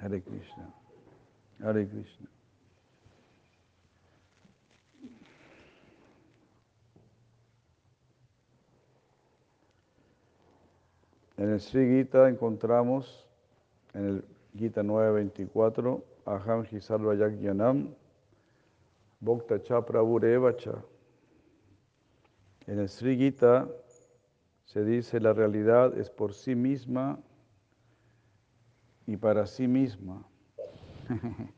Hare Krishna. Hare Krishna. En el Sri Gita encontramos, en el Gita 9.24, Aham Hisarva Yagyanam, Bhakta Cha Prabhurevacha. En el Sri Gita se dice la realidad es por sí misma y para sí misma.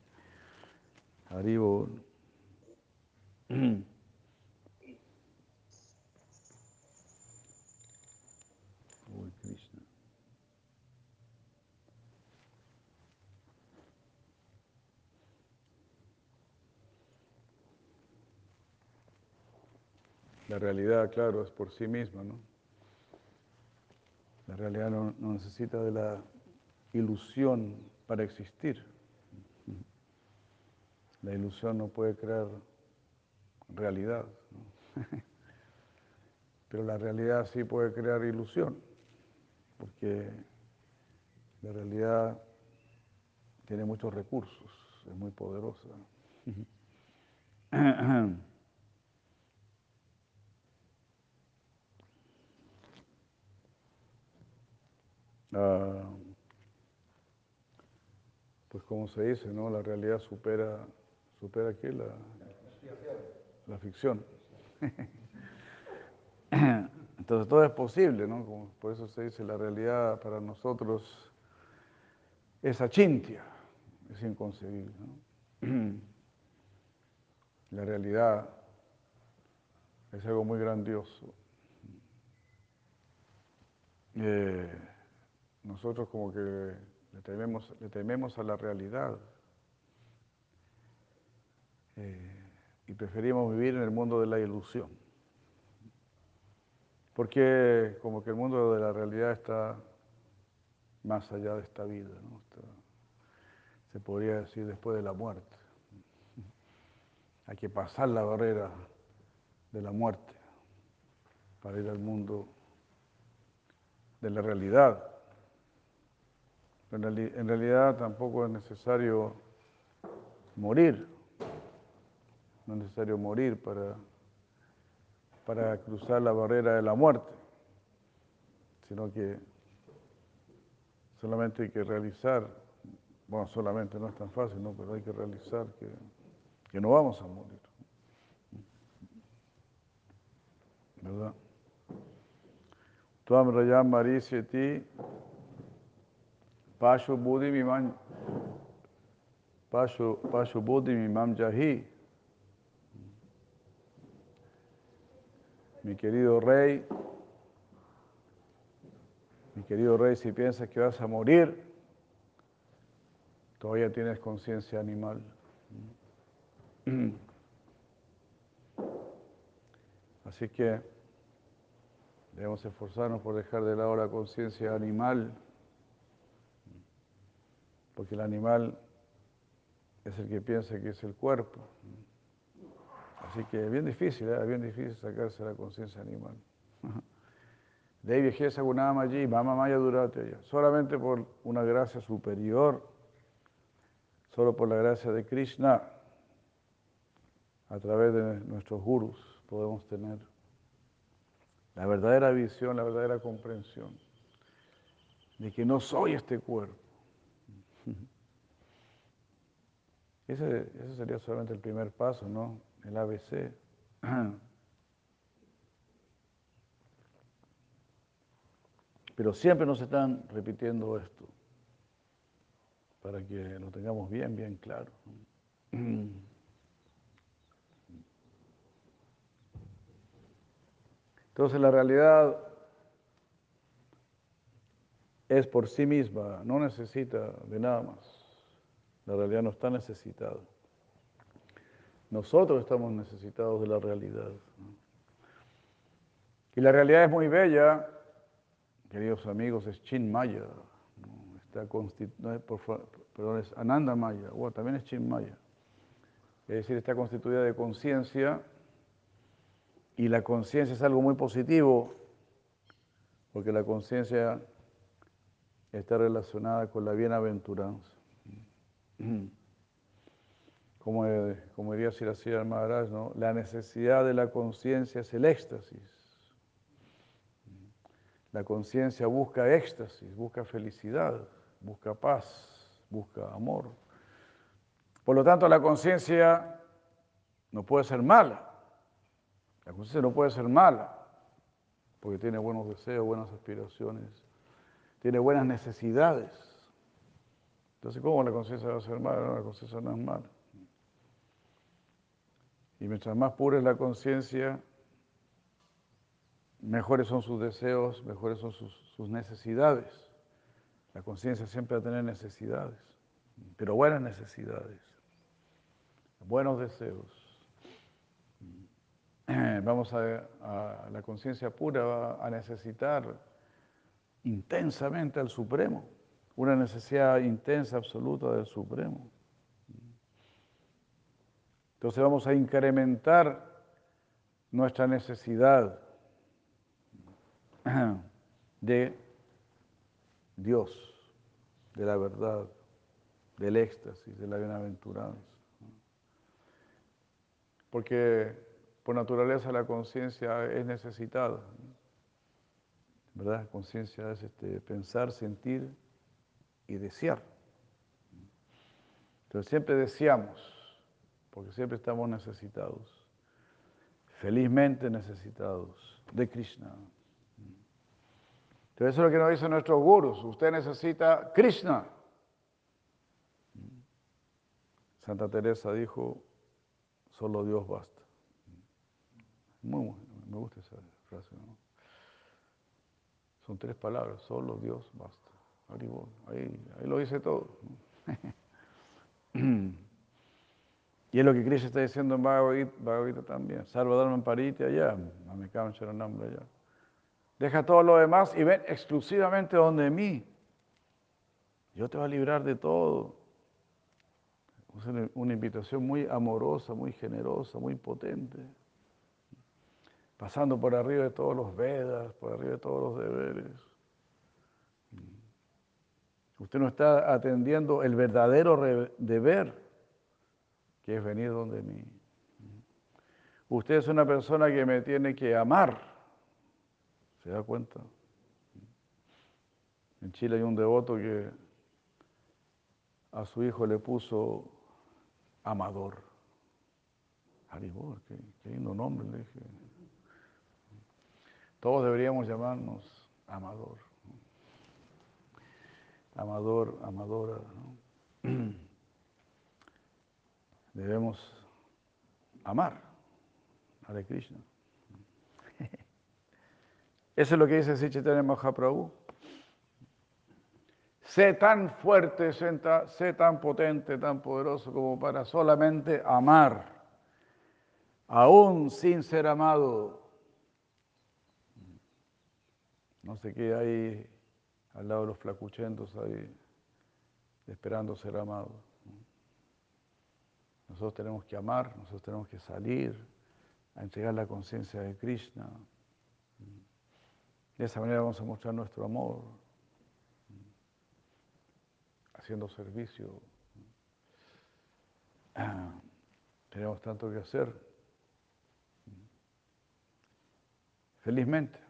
Krishna. La realidad, claro, es por sí misma, ¿no? La realidad no necesita de la ilusión para existir. La ilusión no puede crear realidad, ¿no? pero la realidad sí puede crear ilusión, porque la realidad tiene muchos recursos, es muy poderosa. Ah, pues como se dice, ¿no? La realidad supera, supera qué? La, la ficción. Entonces todo es posible, ¿no? Como por eso se dice, la realidad para nosotros es achintia, es inconcebible. La realidad es algo muy grandioso. Eh, nosotros como que le tememos, a la realidad eh, y preferimos vivir en el mundo de la ilusión. Porque como que el mundo de la realidad está más allá de esta vida, se podría decir después de la muerte. Hay que pasar la barrera de la muerte para ir al mundo de la realidad. En realidad tampoco es necesario morir, no es necesario morir para, para cruzar la barrera de la muerte, sino que solamente hay que realizar, bueno, solamente no es tan fácil, ¿no? pero hay que realizar que, que no vamos a morir. ¿Verdad? Tuam Rayam Marisyati Pashu Buddhi Mimam Pashu, Pashu Buddhi Mimam Jahi. Mi querido rey, mi querido rey, si piensas que vas a morir, todavía tienes conciencia animal. Así que debemos esforzarnos por dejar de lado la conciencia animal porque el animal es el que piensa que es el cuerpo. Así que es bien difícil, es ¿eh? bien difícil sacarse la conciencia animal. Allí, Mama Maya Durate Solamente por una gracia superior, solo por la gracia de Krishna, a través de nuestros gurus, podemos tener la verdadera visión, la verdadera comprensión de que no soy este cuerpo ese, sería solamente el primer paso, ¿no? El ABC. Pero siempre nos están repitiendo esto, para que lo tengamos bien, bien claro. Entonces la realidad es por sí misma, no necesita de nada más. La realidad no está necesitada. Nosotros estamos necesitados de la realidad. Y la realidad es muy bella, queridos amigos, es Chin Maya. Está perdón, es Ananda Maya, o también es Chin Maya. Es decir, está constituida de conciencia y la conciencia es algo muy positivo, porque la conciencia está relacionada con la bienaventuranza. Como, eh, como diría Siracira Maharaj, ¿no? la necesidad de la conciencia es el éxtasis. La conciencia busca éxtasis, busca felicidad, busca paz, busca amor. Por lo tanto, la conciencia no puede ser mala. La conciencia no puede ser mala, porque tiene buenos deseos, buenas aspiraciones, tiene buenas necesidades. Entonces, ¿cómo la conciencia va a ser mala? No, la conciencia no es mala. Y mientras más pura es la conciencia, mejores son sus deseos, mejores son sus, necesidades. La conciencia siempre va a tener necesidades, pero buenas necesidades, buenos deseos. Vamos a, la conciencia pura va a necesitar intensamente al Supremo, una necesidad intensa, absoluta del Supremo. Entonces vamos a incrementar nuestra necesidad de Dios, de la verdad, del éxtasis, de la bienaventuranza. Porque por naturaleza la conciencia es necesitada. ¿Verdad? Conciencia es este, pensar, sentir y desear. Entonces siempre deseamos, porque siempre estamos necesitados, felizmente necesitados de Krishna. Entonces eso es lo que nos dicen nuestros gurus. Usted necesita Krishna. Santa Teresa dijo, solo Dios basta. Muy, me gusta esa frase. Son tres palabras, solo Dios basta. Ahí, ahí lo dice todo. y es lo que Krishna está diciendo en Bhagavad Gita también. Salva Pariti allá, el nombre allá. Deja todo lo demás y ven exclusivamente donde mí. Yo te voy a librar de todo. Es una invitación muy amorosa, muy generosa, muy potente. Pasando por arriba de todos los Vedas, por arriba de todos los deberes. Usted no está atendiendo el verdadero deber, que es venir donde mí. Usted es una persona que me tiene que amar ¿Se da cuenta? En Chile hay un devoto que a su hijo le puso Amador. Haribor, qué, lindo nombre le dije. Todos deberíamos llamarnos Amador. Amador, Amadora. Debemos amar a Hare Krishna. Eso es lo que dice Sichitanya Mahaprabhu. Sé tan fuerte, sé tan potente, tan poderoso como para solamente amar, aún sin ser amado. No sé qué hay al lado de los flacuchentos ahí, esperando ser amados. Nosotros tenemos que amar, nosotros tenemos que salir a entregar la conciencia de Krishna. De esa manera vamos a mostrar nuestro amor, haciendo servicio. tenemos tanto que hacer. Felizmente.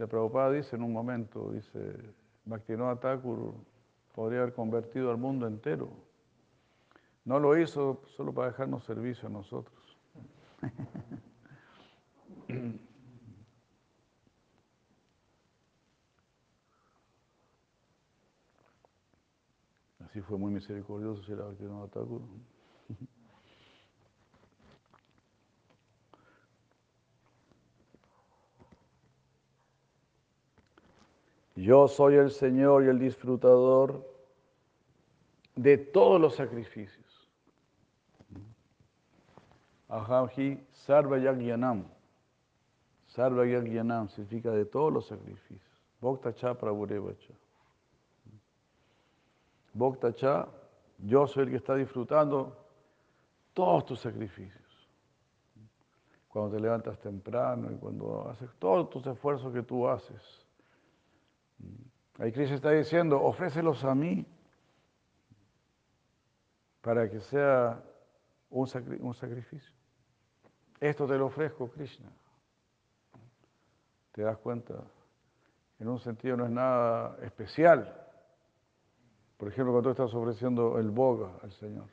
La Prabhupada dice en un momento, dice, Bhaktivinoda Thakur podría haber convertido al mundo entero. No lo hizo solo para dejarnos servicio a nosotros. Así fue muy misericordioso era no Thakur. Yo soy el Señor y el disfrutador de todos los sacrificios. Ahamhi Sarva Yagyanam. Sarva Yagyanam significa de todos los sacrificios. Bhakta Cha Prabhurevacha. Bhakta Cha, yo soy el que está disfrutando todos tus sacrificios. Cuando te levantas temprano y cuando haces todos tus esfuerzos que tú haces. Ahí Cristo está diciendo, ofrécelos a mí, para que sea un, sacrificio. Esto te lo ofrezco, Krishna. ¿Te das cuenta? En un sentido no es nada especial. Por ejemplo, cuando tú estás ofreciendo el boga al Señor,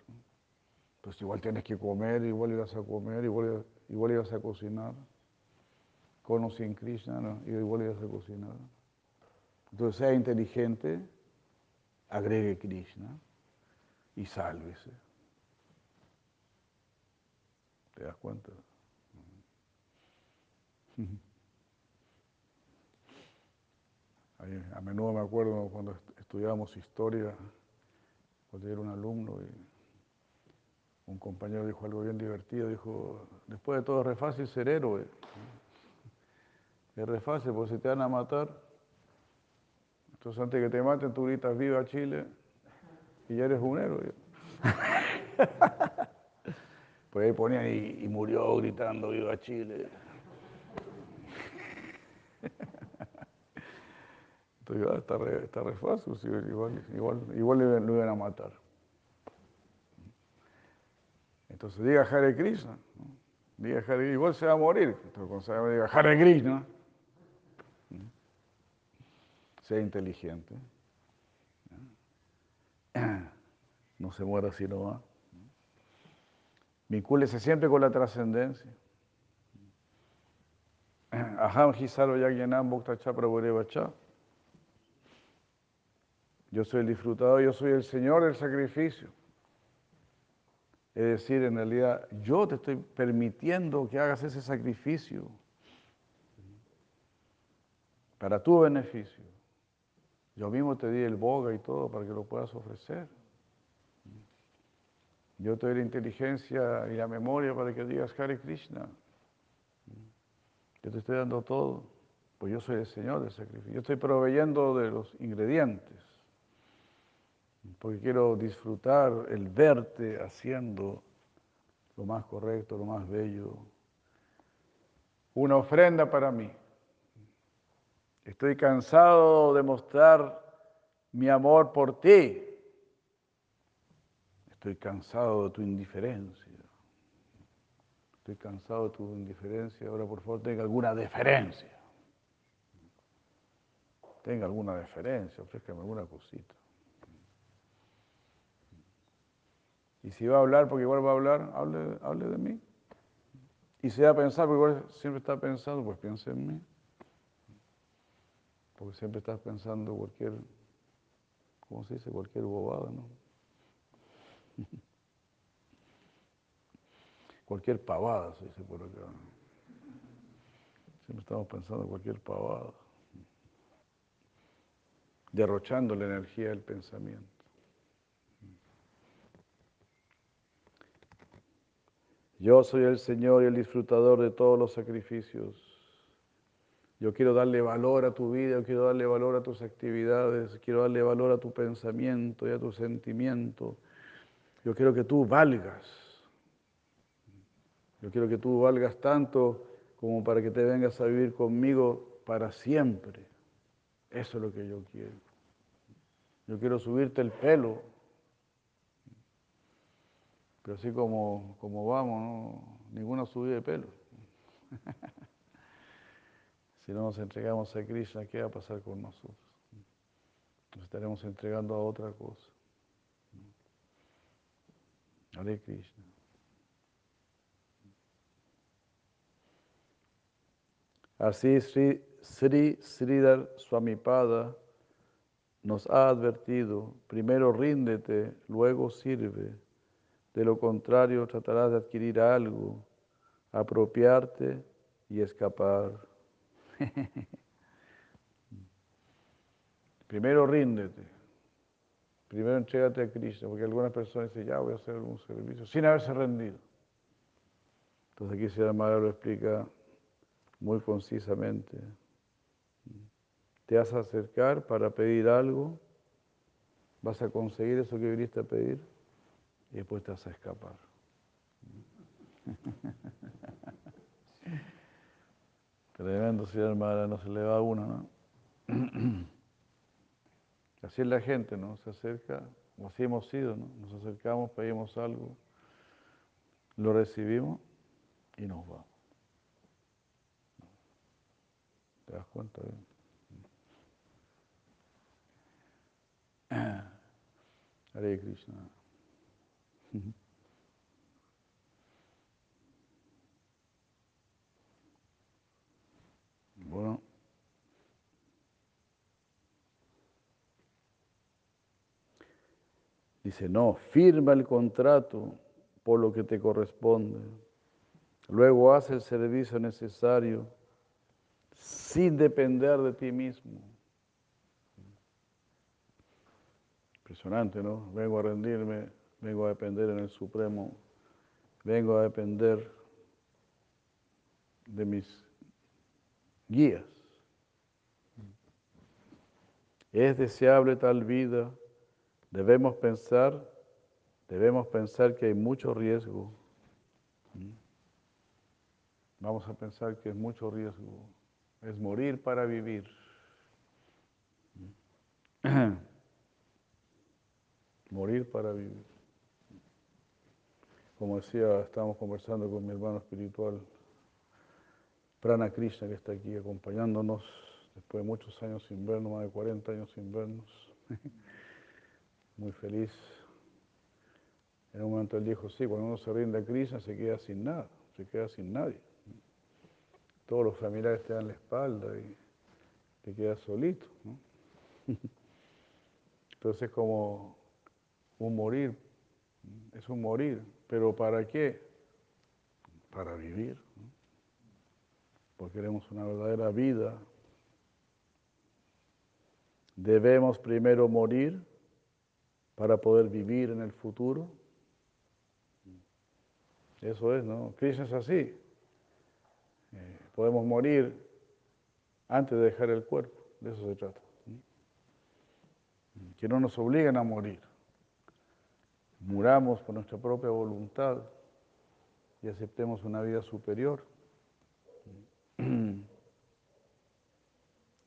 pues igual tienes que comer, igual ibas a comer, igual, igual ibas a cocinar. Con o sin Krishna, ¿no? igual ibas a cocinar. Entonces sea inteligente, agregue Krishna y sálvese. ¿Te das cuenta? A menudo me acuerdo cuando estudiábamos historia, cuando yo era un alumno, y un compañero dijo algo bien divertido, dijo, después de todo es re fácil ser héroe. Es re fácil, porque si te van a matar, entonces antes que te maten tú gritas viva Chile y ya eres un héroe. pues ahí ponían y, y murió gritando viva Chile. Entonces, ah, está, re, está re fácil, igual, igual, igual lo iban a matar. Entonces diga Hare Krishna, diga Hare igual se va a morir. Entonces cuando se diga Hare Krishna, sea inteligente. No se muera si no va. Vincúlese siempre con la trascendencia. Aham Hisaro Yagyanam yo soy el disfrutador, yo soy el Señor del sacrificio. Es decir, en realidad, yo te estoy permitiendo que hagas ese sacrificio para tu beneficio. Yo mismo te di el boga y todo para que lo puedas ofrecer. Yo te doy la inteligencia y la memoria para que digas Hare Krishna. Yo te estoy dando todo, pues yo soy el Señor del sacrificio. Yo estoy proveyendo de los ingredientes porque quiero disfrutar el verte haciendo lo más correcto, lo más bello. Una ofrenda para mí. Estoy cansado de mostrar mi amor por ti. Estoy cansado de tu indiferencia. Estoy cansado de tu indiferencia. Ahora, por favor, tenga alguna deferencia. Tenga alguna deferencia, ofrézcame alguna cosita. Y si va a hablar, porque igual va a hablar, hable, de mí. Y si va a pensar, porque igual siempre está pensando, pues piense en mí. Porque siempre estás pensando cualquier, ¿cómo se dice? Cualquier bobada, ¿no? cualquier pavada, se dice por acá. Siempre estamos pensando cualquier pavada. Derrochando la energía del pensamiento. Yo soy el Señor y el disfrutador de todos los sacrificios. Yo quiero darle valor a tu vida, yo quiero darle valor a tus actividades, quiero darle valor a tu pensamiento y a tu sentimiento. Yo quiero que tú valgas. Yo quiero que tú valgas tanto como para que te vengas a vivir conmigo para siempre. Eso es lo que yo quiero. Yo quiero subirte el pelo pero así como, como vamos, ¿no? ninguna subida de pelo. si no nos entregamos a Krishna, ¿qué va a pasar con nosotros? Nos estaremos entregando a otra cosa. Hare Krishna. Así Sri, Sri Sridhar Swamipada nos ha advertido, primero ríndete, luego sirve de lo contrario, tratarás de adquirir algo, apropiarte y escapar. Primero ríndete. Primero entrégate a Cristo, porque algunas personas dicen, ya voy a hacer algún servicio, sin haberse rendido. Entonces aquí se Madre lo explica muy concisamente. Te vas a acercar para pedir algo, vas a conseguir eso que viniste a pedir y después te vas a escapar. Tremendo, si hermana, no se le va a uno, ¿no? Así es la gente, ¿no? Se acerca, o así hemos sido, ¿no? Nos acercamos, pedimos algo, lo recibimos y nos vamos. ¿Te das cuenta? Hare Krishna. Bueno. Dice, no, firma el contrato por lo que te corresponde. Luego haz el servicio necesario sin depender de ti mismo. Impresionante, ¿no? Vengo a rendirme, vengo a depender en el Supremo, vengo a depender de mis guías. Es deseable tal vida, debemos pensar, debemos pensar que hay mucho riesgo. Vamos a pensar que es mucho riesgo, es morir para vivir. morir para vivir. Como decía, estábamos conversando con mi hermano espiritual, Prana Krishna, que está aquí acompañándonos después de muchos años sin vernos, más de 40 años sin vernos. Muy feliz. En un momento él dijo, sí, cuando uno se rinde a Krishna se queda sin nada, se queda sin nadie. Todos los familiares te dan la espalda y te quedas solito. Entonces es como un morir, es un morir, pero ¿para qué? Para vivir, porque queremos una verdadera vida. Debemos primero morir para poder vivir en el futuro. Eso es, ¿no? Krishna es así. Eh, podemos morir antes de dejar el cuerpo, de eso se trata. Que no nos obliguen a morir muramos por nuestra propia voluntad y aceptemos una vida superior.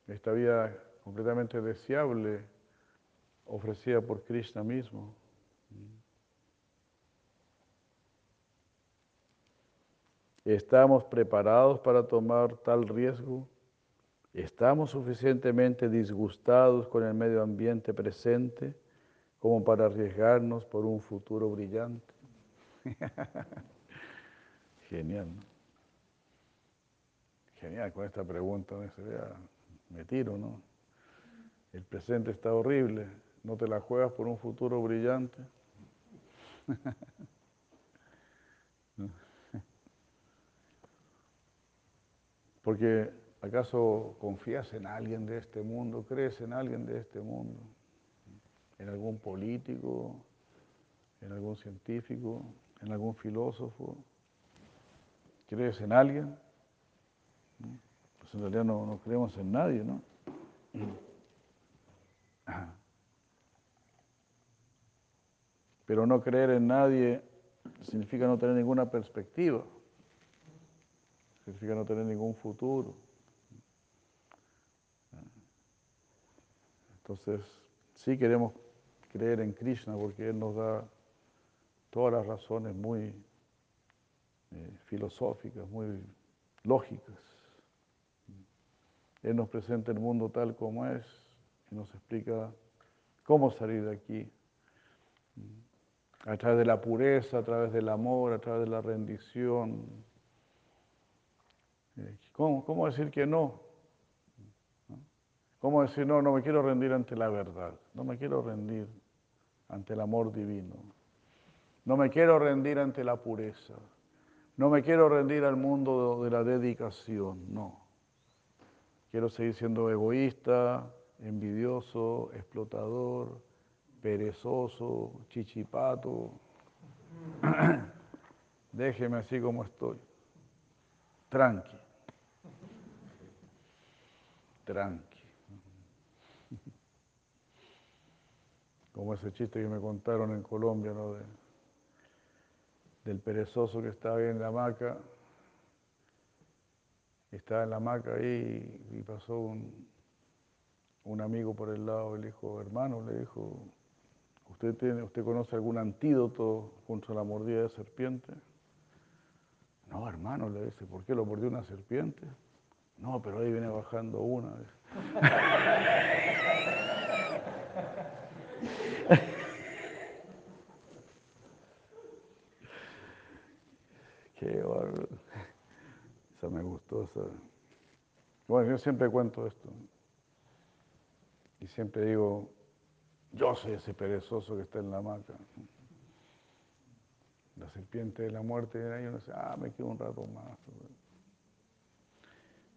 Esta vida completamente deseable ofrecida por Krishna mismo. ¿Estamos preparados para tomar tal riesgo? ¿Estamos suficientemente disgustados con el medio ambiente presente? como para arriesgarnos por un futuro brillante. Genial, ¿no? Genial, con esta pregunta me tiro, ¿no? El presente está horrible, no te la juegas por un futuro brillante. Porque ¿acaso confías en alguien de este mundo? ¿Crees en alguien de este mundo? en algún político, en algún científico, en algún filósofo. ¿Crees en alguien? Pues en realidad no, creemos en nadie, ¿no? Pero no creer en nadie significa no tener ninguna perspectiva, significa no tener ningún futuro. Entonces, sí queremos creer en Krishna porque Él nos da todas las razones muy eh, filosóficas, muy lógicas. Él nos presenta el mundo tal como es y nos explica cómo salir de aquí. A través de la pureza, a través del amor, a través de la rendición. Eh, ¿Cómo, cómo decir que no? ¿Cómo decir no? No me quiero rendir ante la verdad. No me quiero rendir ante el amor divino. No me quiero rendir ante la pureza. No me quiero rendir al mundo de la dedicación, no. Quiero seguir siendo egoísta, envidioso, explotador, perezoso, chichipato. Déjeme así como estoy. Tranqui. Tranqui. como ese chiste que me contaron en Colombia, ¿no? del perezoso que estaba ahí en la hamaca, estaba en la hamaca ahí y pasó un, un amigo por el lado, le dijo, hermano, le dijo, ¿usted, tiene, ¿usted conoce algún antídoto contra la mordida de serpiente? No, hermano, le dice, ¿por qué lo mordió una serpiente? No, pero ahí viene bajando una. Qué bárbaro. Esa me gustó. Esa. Bueno, yo siempre cuento esto. Y siempre digo, yo soy ese perezoso que está en la hamaca. La serpiente de la muerte, y uno dice, ah, me quedo un rato más.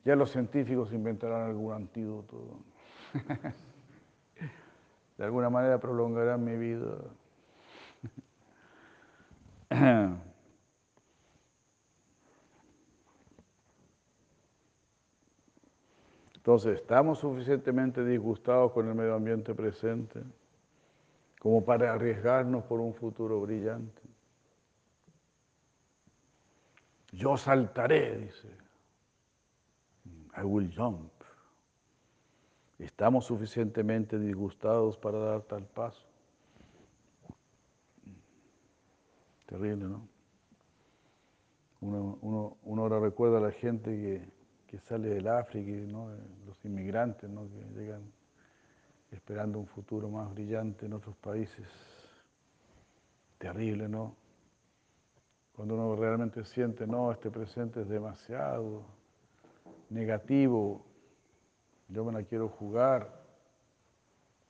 Ya los científicos inventarán algún antídoto. De alguna manera prolongarán mi vida. Entonces, ¿estamos suficientemente disgustados con el medio ambiente presente como para arriesgarnos por un futuro brillante? Yo saltaré, dice. I will jump. ¿Estamos suficientemente disgustados para dar tal paso? Terrible, ¿no? Uno, uno, uno ahora recuerda a la gente que que sale del África, ¿no? los inmigrantes ¿no? que llegan esperando un futuro más brillante en otros países. Terrible, ¿no? Cuando uno realmente siente, no, este presente es demasiado negativo, yo me la quiero jugar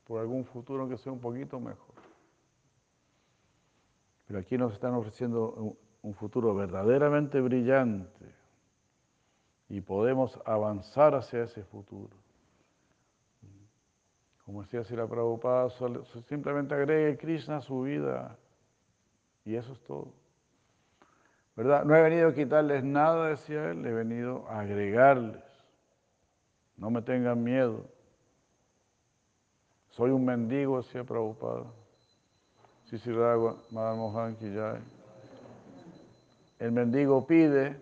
por algún futuro que sea un poquito mejor. Pero aquí nos están ofreciendo un futuro verdaderamente brillante y podemos avanzar hacia ese futuro. Como decía Sila Prabhupada, simplemente agregue Krishna a su vida y eso es todo. ¿Verdad? No he venido a quitarles nada, decía él, he venido a agregarles. No me tengan miedo. Soy un mendigo, decía Prabhupada. Sisiragua, Madame Mohan Kijay. El mendigo pide,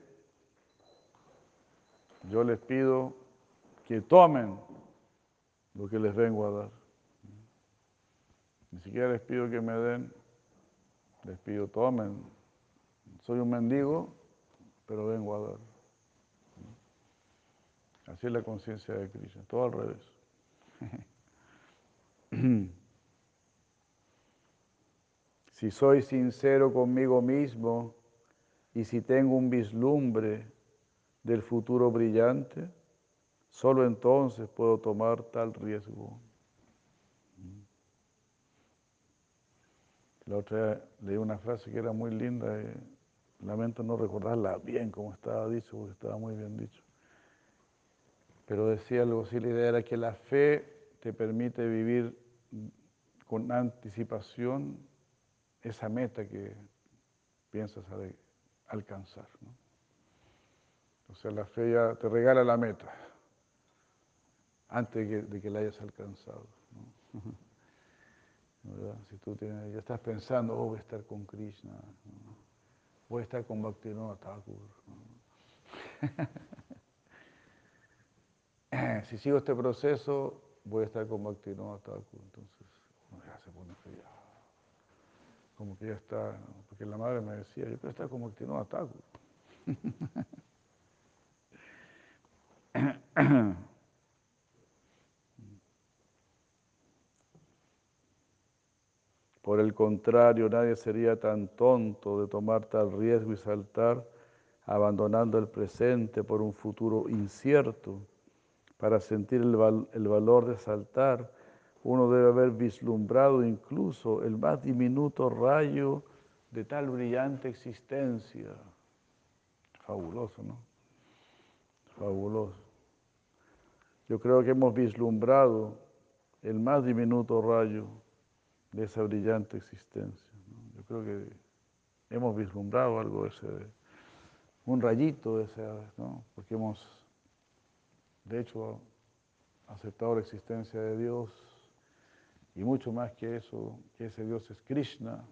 yo les pido que tomen lo que les vengo a dar. Ni siquiera les pido que me den, les pido tomen. Soy un mendigo, pero vengo a dar. Así es la conciencia de Krishna, todo al revés. si soy sincero conmigo mismo y si tengo un vislumbre del futuro brillante, solo entonces puedo tomar tal riesgo. La otra vez leí una frase que era muy linda, y lamento no recordarla bien como estaba dicho, porque estaba muy bien dicho. Pero decía algo así, la idea era que la fe te permite vivir con anticipación esa meta que piensas alcanzar. ¿no? O sea, la fe ya te regala la meta antes de que, la hayas alcanzado. Si tú tienes, ya estás pensando, oh, voy a estar con Krishna, voy a estar con Bhaktivinoda Thakur. si sigo este proceso, voy a estar con Bhaktivinoda Thakur. Entonces, ya se pone fría. Como que ya está, porque la madre me decía, yo quiero estar con Bhaktivinoda Thakur. Por el contrario, nadie sería tan tonto de tomar tal riesgo y saltar, abandonando el presente por un futuro incierto. Para sentir el, el valor de saltar, uno debe haber vislumbrado incluso el más diminuto rayo de tal brillante existencia. Fabuloso, ¿no? Fabuloso. Yo creo que hemos vislumbrado el más diminuto rayo de esa brillante existencia. Yo creo que hemos vislumbrado algo de ese, un rayito de ese, ¿no? porque hemos, de hecho, aceptado la existencia de Dios y mucho más que eso, que ese Dios es Krishna.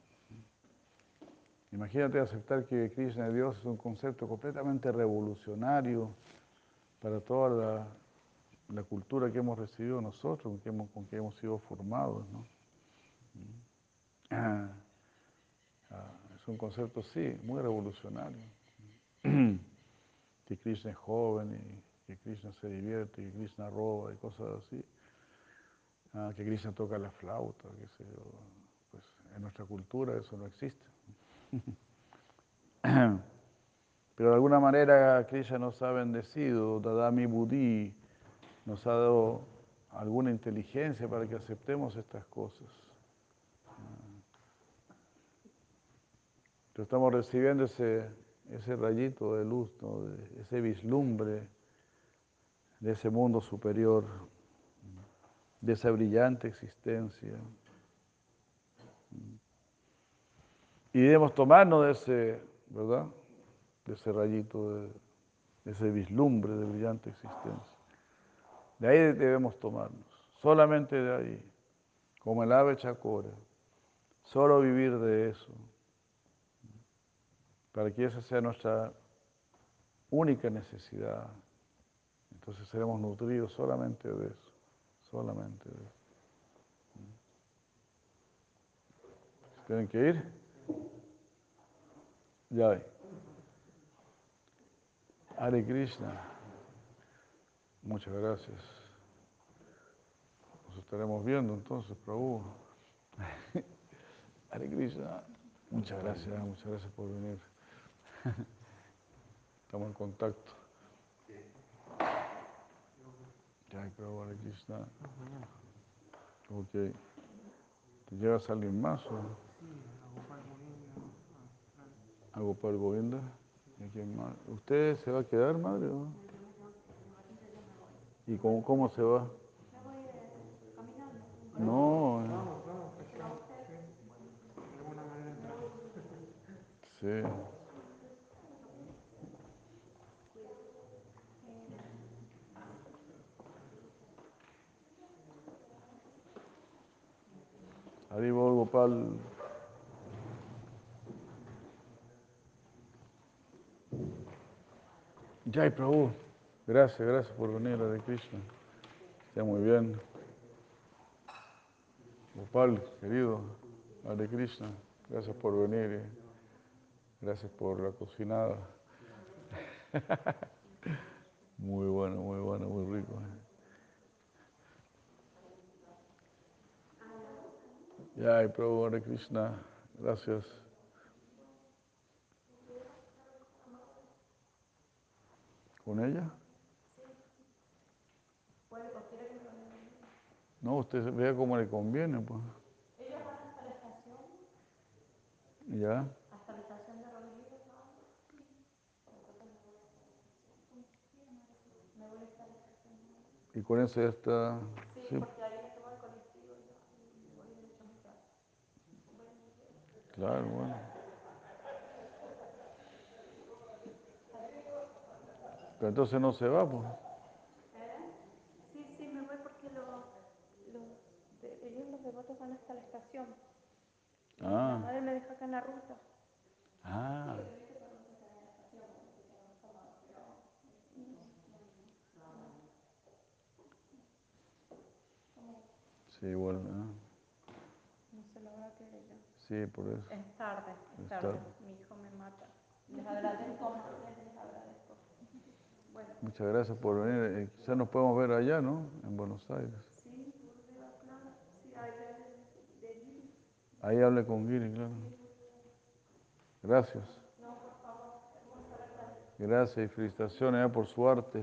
Imagínate aceptar que Krishna es Dios es un concepto completamente revolucionario para toda la la cultura que hemos recibido nosotros, con que hemos, con que hemos sido formados. ¿no? Ah, es un concepto, sí, muy revolucionario. que Krishna es joven y que Krishna se divierte, que Krishna roba y cosas así. Ah, que Krishna toca la flauta, que sé Pues en nuestra cultura eso no existe. Pero de alguna manera Krishna nos ha bendecido, Dadami Buddhi, nos ha dado alguna inteligencia para que aceptemos estas cosas. Estamos recibiendo ese, ese rayito de luz, ese vislumbre de ese mundo superior, de esa brillante existencia. Y debemos tomarnos de ese, ¿verdad? De ese rayito, de, ese vislumbre de brillante existencia. De ahí debemos tomarnos, solamente de ahí, como el ave chacora, solo vivir de eso, para que esa sea nuestra única necesidad. Entonces seremos nutridos solamente de eso, solamente de eso. ¿Tienen que ir? Ya. Hare Krishna. Muchas gracias. Nos estaremos viendo entonces, Prabhu. Hare Krishna. Muchas gracias, muchas gracias por venir. Estamos en contacto. Ya, Prabhu, Hare Krishna. Ok. ¿Te llevas a alguien más o? ¿Algo para el Govinda? ¿Usted se va a quedar, madre? O? ¿Y cómo, cómo se va? No. Sí. Arriba Gopal. Jai Prabhu. Gracias, gracias por venir a de Krishna. Está muy bien. Gopal, querido, Hare Krishna, gracias por venir. Gracias por la cocinada. Muy bueno, muy bueno, muy rico. Ya, Prabhu Hare Krishna, gracias. ¿Con ella? No, usted vea cómo le conviene, pues. Ella va hasta la estación. ¿Ya? Hasta la estación de Rodríguez. Y con eso ya está. Sí, sí. porque ahí me tomo el colectivo y me voy derecho a mi casa. Claro, bueno. Pero entonces no se va, pues. devotos van hasta la estación. Ah. La madre me deja acá en la ruta. Ah. Sí, bueno. No sé la hora que es ya. Sí, por eso. Es tarde, es, tarde. Mi hijo me mata. Les agradezco, les agradezco. Bueno. Muchas gracias por venir. Eh, quizás nos podemos ver allá, ¿no? En Buenos Aires. Sí, claro. Sí, allá Ahí hable con Giri, claro. Gracias. Gracias y felicitaciones eh, por su arte.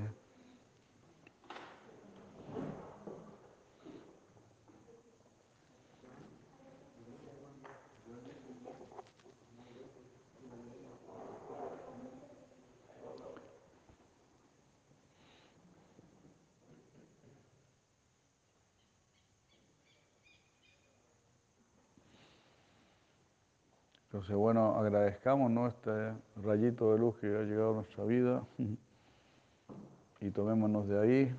Entonces, bueno, agradezcamos ¿no? este rayito de luz que ha llegado a nuestra vida y tomémonos de ahí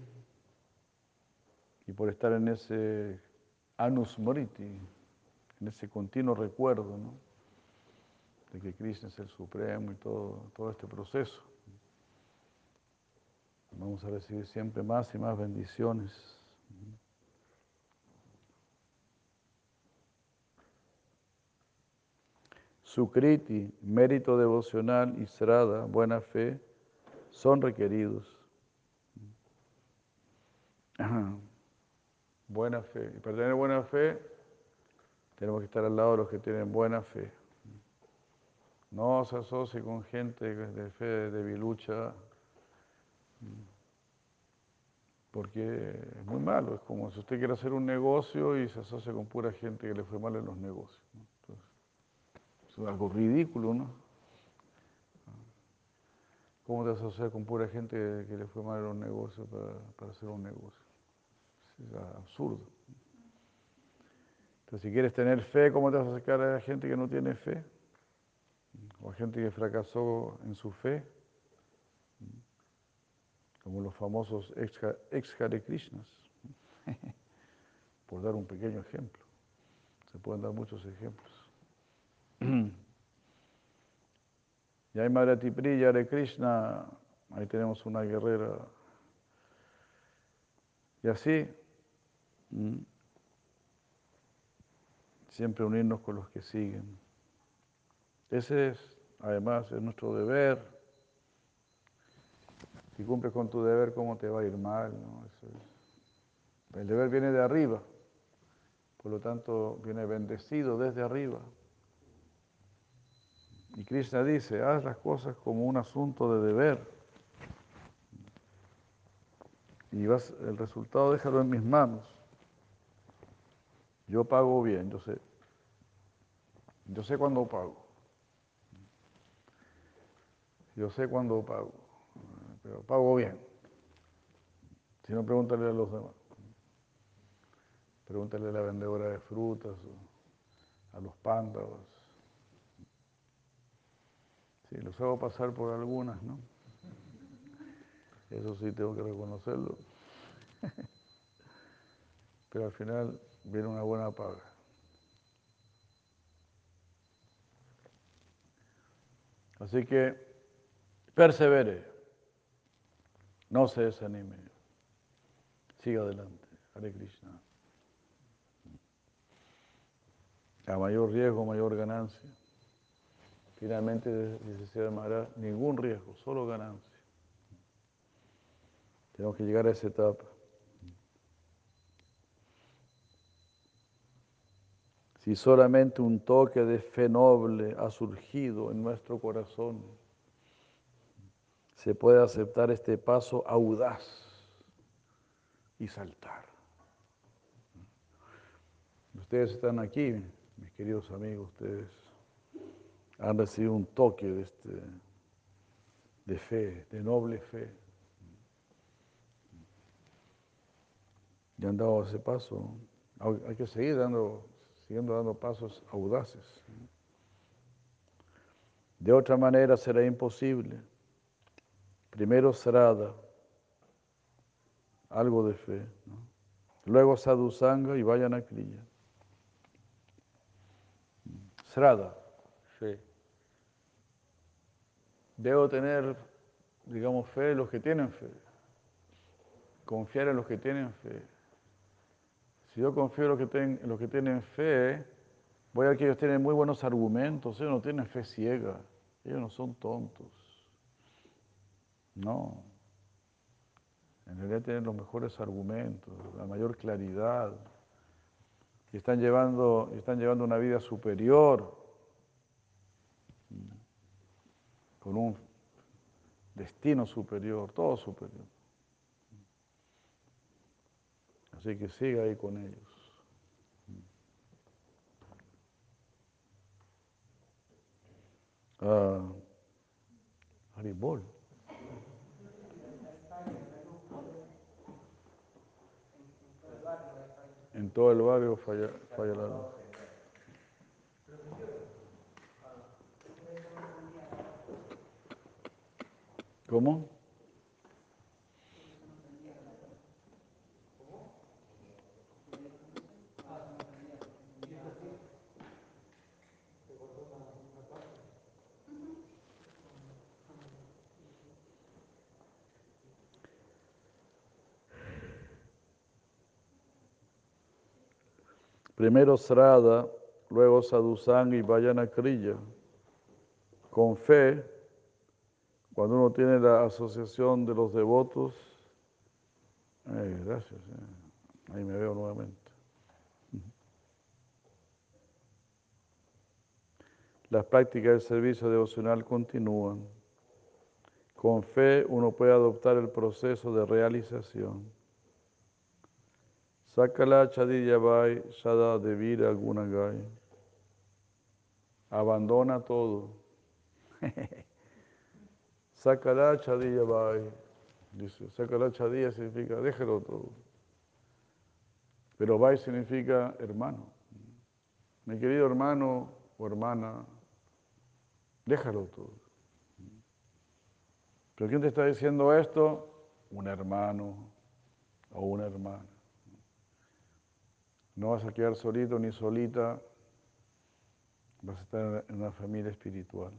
y por estar en ese anus moriti, en ese continuo recuerdo ¿no? de que Krishna es el Supremo y todo, todo este proceso. Vamos a recibir siempre más y más bendiciones. Sukriti, mérito devocional y srada, buena fe, son requeridos. Buena fe. Y para tener buena fe, tenemos que estar al lado de los que tienen buena fe. No se asocie con gente de fe debilucha, porque es muy malo. Es como si usted quiere hacer un negocio y se asocia con pura gente que le fue mal en los negocios. Algo ridículo, ¿no? ¿Cómo te asocias con pura gente que le fue mal en los negocios para, hacer un negocio? Es absurdo. Entonces, si quieres tener fe, ¿cómo te vas a acercar a gente que no tiene fe? o gente que fracasó en su fe, como los famosos ex Hare Krishnas, por dar un pequeño ejemplo. Se pueden dar muchos ejemplos. Y hay Madre Priya, Hare Krishna, ahí tenemos una guerrera. Y así, siempre unirnos con los que siguen. Ese es, además, es nuestro deber. Si cumples con tu deber, ¿cómo te va a ir mal? El deber viene de arriba, por lo tanto viene bendecido desde arriba. Y Krishna dice, haz las cosas como un asunto de deber. Y vas, el resultado déjalo en mis manos. Yo pago bien, yo sé. Yo sé cuándo pago. Yo sé cuándo pago, pero pago bien. Si no, pregúntale a los demás. Pregúntale a la vendedora de frutas, a los pándavas. Sí, los hago pasar por algunas, ¿no? Eso sí tengo que reconocerlo. Pero al final viene una buena paga. Así que Persevere. No se desanime. Siga adelante. Hare Krishna. A mayor riesgo, mayor ganancia. Finalmente, dice Sierra ningún riesgo, solo ganancia. Tenemos que llegar a esa etapa. Si solamente un toque de fe noble ha surgido en nuestro corazón, se puede aceptar este paso audaz y saltar. Ustedes están aquí, mis queridos amigos, ustedes han recibido un toque de, este, de fe, de noble fe. Y han dado ese paso. Hay que seguir dando, siguiendo dando pasos audaces. De otra manera será imposible. Primero Srada, algo de fe. Luego Sadhusanga y vayan a Kriya. Srada, fe. Debo tener, digamos, fe en los que tienen fe. Confiar en los que tienen fe. Si yo confío en los que, en los que tienen fe, voy a ver que ellos tienen muy buenos argumentos, ellos no tienen fe ciega, ellos no son tontos. No. En realidad tienen los mejores argumentos, la mayor claridad. Y están llevando, están llevando una vida superior, con un destino superior, todo superior. Así que siga ahí con ellos. Ah, Haribol. En todo el barrio falla, falla la luz. ¿Cómo? Primero Srada, luego Sadhusanga y Vayanacriya. Con fe cuando uno tiene la asociación de los devotos, gracias, eh. ahí me veo nuevamente. Las prácticas del servicio devocional continúan. Con fe uno puede adoptar el proceso de realización. Sakala Chadiyabai Sada Devira Gunagai. Abandona todo. Sakala Chadiyabai. Dice, Sakala Chadiya significa déjalo todo. Pero Bai significa hermano. Mi querido hermano o hermana, déjalo todo. ¿Pero quién te está diciendo esto? Un hermano o una hermana. No vas a quedar solito ni solita, vas a estar en una familia espiritual.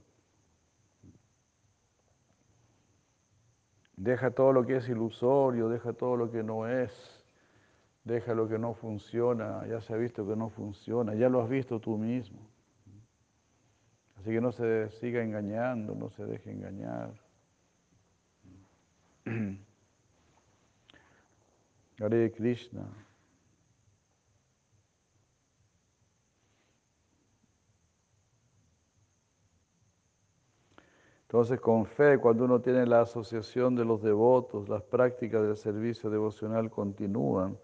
Deja todo lo que es ilusorio, deja todo lo que no es, deja lo que no funciona, ya se ha visto que no funciona, ya lo has visto tú mismo. Así que no se siga engañando, no se deje engañar. Hare Krishna. Entonces, con fe, cuando uno tiene la asociación de los devotos, las prácticas del servicio devocional continúan.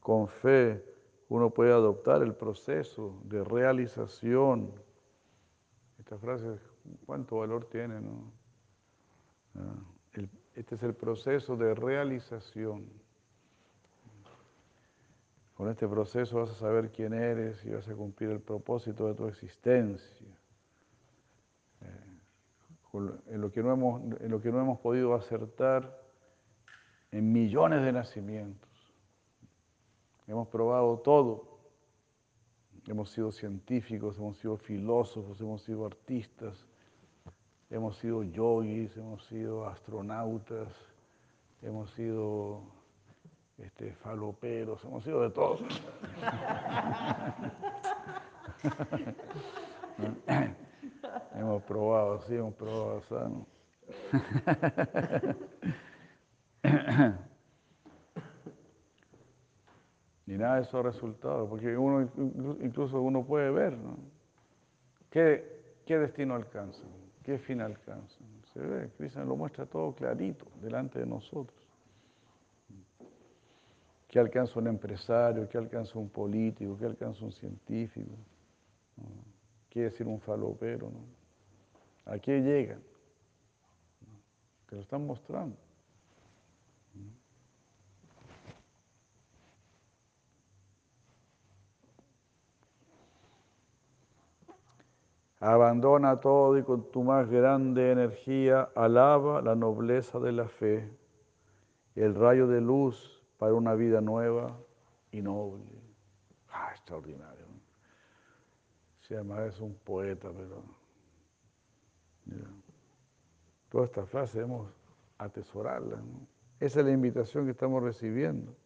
Con fe, uno puede adoptar el proceso de realización esta frase, ¿cuánto valor tiene? No? Ah, este es el proceso de realización. Con este proceso vas a saber quién eres y vas a cumplir el propósito de tu existencia. En, lo que no hemos, en lo que no hemos podido acertar en millones de nacimientos. Hemos probado todo Hemos sido científicos, hemos sido filósofos, hemos sido artistas, hemos sido yogis, hemos sido astronautas, hemos sido este, faloperos, hemos sido de todos. hemos probado, sí, hemos probado sano. ni nada de esos resultados, porque uno incluso uno puede ver, ¿no? ¿Qué, destino alcanzan? ¿Qué fin alcanzan? Se ve, Cristo lo muestra todo clarito delante de nosotros. ¿Qué alcanza un empresario? ¿Qué alcanza un político? ¿Qué alcanza un científico? ¿Qué decir un falopero? ¿no? ¿A qué llegan? Que lo están mostrando. Abandona todo y con tu más grande energía alaba la nobleza de la fe, el rayo de luz para una vida nueva y noble. Ah, extraordinario. Se llama es un poeta, pero toda esta frase debemos atesorarla. Esa es la invitación que estamos recibiendo.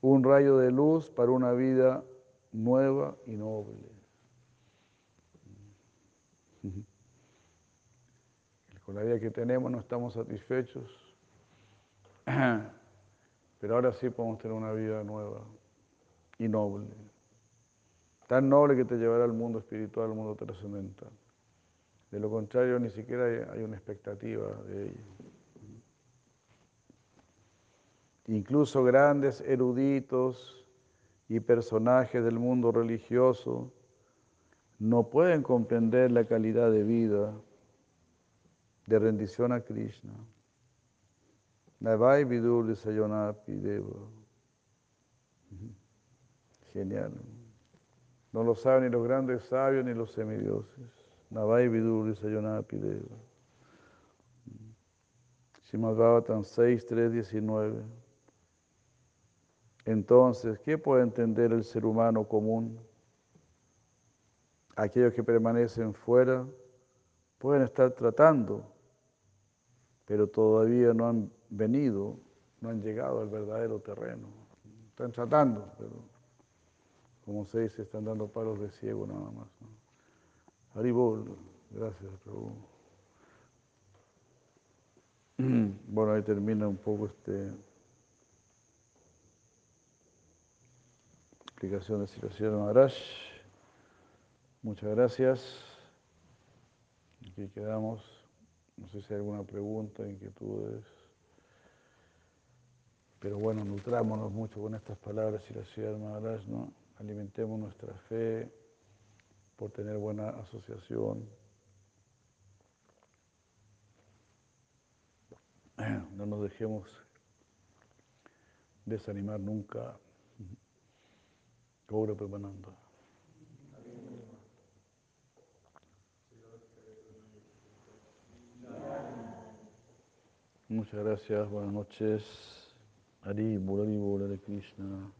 Un rayo de luz para una vida nueva y noble. Con la vida que tenemos no estamos satisfechos, pero ahora sí podemos tener una vida nueva y noble. Tan noble que te llevará al mundo espiritual, al mundo trascendental. De lo contrario, ni siquiera hay, una expectativa de ello. Incluso grandes eruditos y personajes del mundo religioso no pueden comprender la calidad de vida de rendición a Krishna. Navai Vidur. Genial. No lo saben ni los grandes sabios ni los semidioses. Navai Vidur Sayonapi Deva. Srimad Bhavatan 6, 3, 19. Entonces, ¿qué puede entender el ser humano común? Aquellos que permanecen fuera pueden estar tratando pero todavía no han venido, no han llegado al verdadero terreno. Están tratando, pero como se dice, están dando palos de ciego nada más. ¿no? Haribol, gracias. Bueno, ahí termina un poco este explicación de situación Maharaj. Muchas gracias. Aquí quedamos. No sé si hay alguna pregunta, inquietudes. Pero bueno, nutrámonos mucho con estas palabras y la Maharaj, ¿no? Alimentemos nuestra fe por tener buena asociación. No nos dejemos desanimar nunca. Gaura Premananda. Muchas gracias, buenas noches. Hari, Hare Krishna.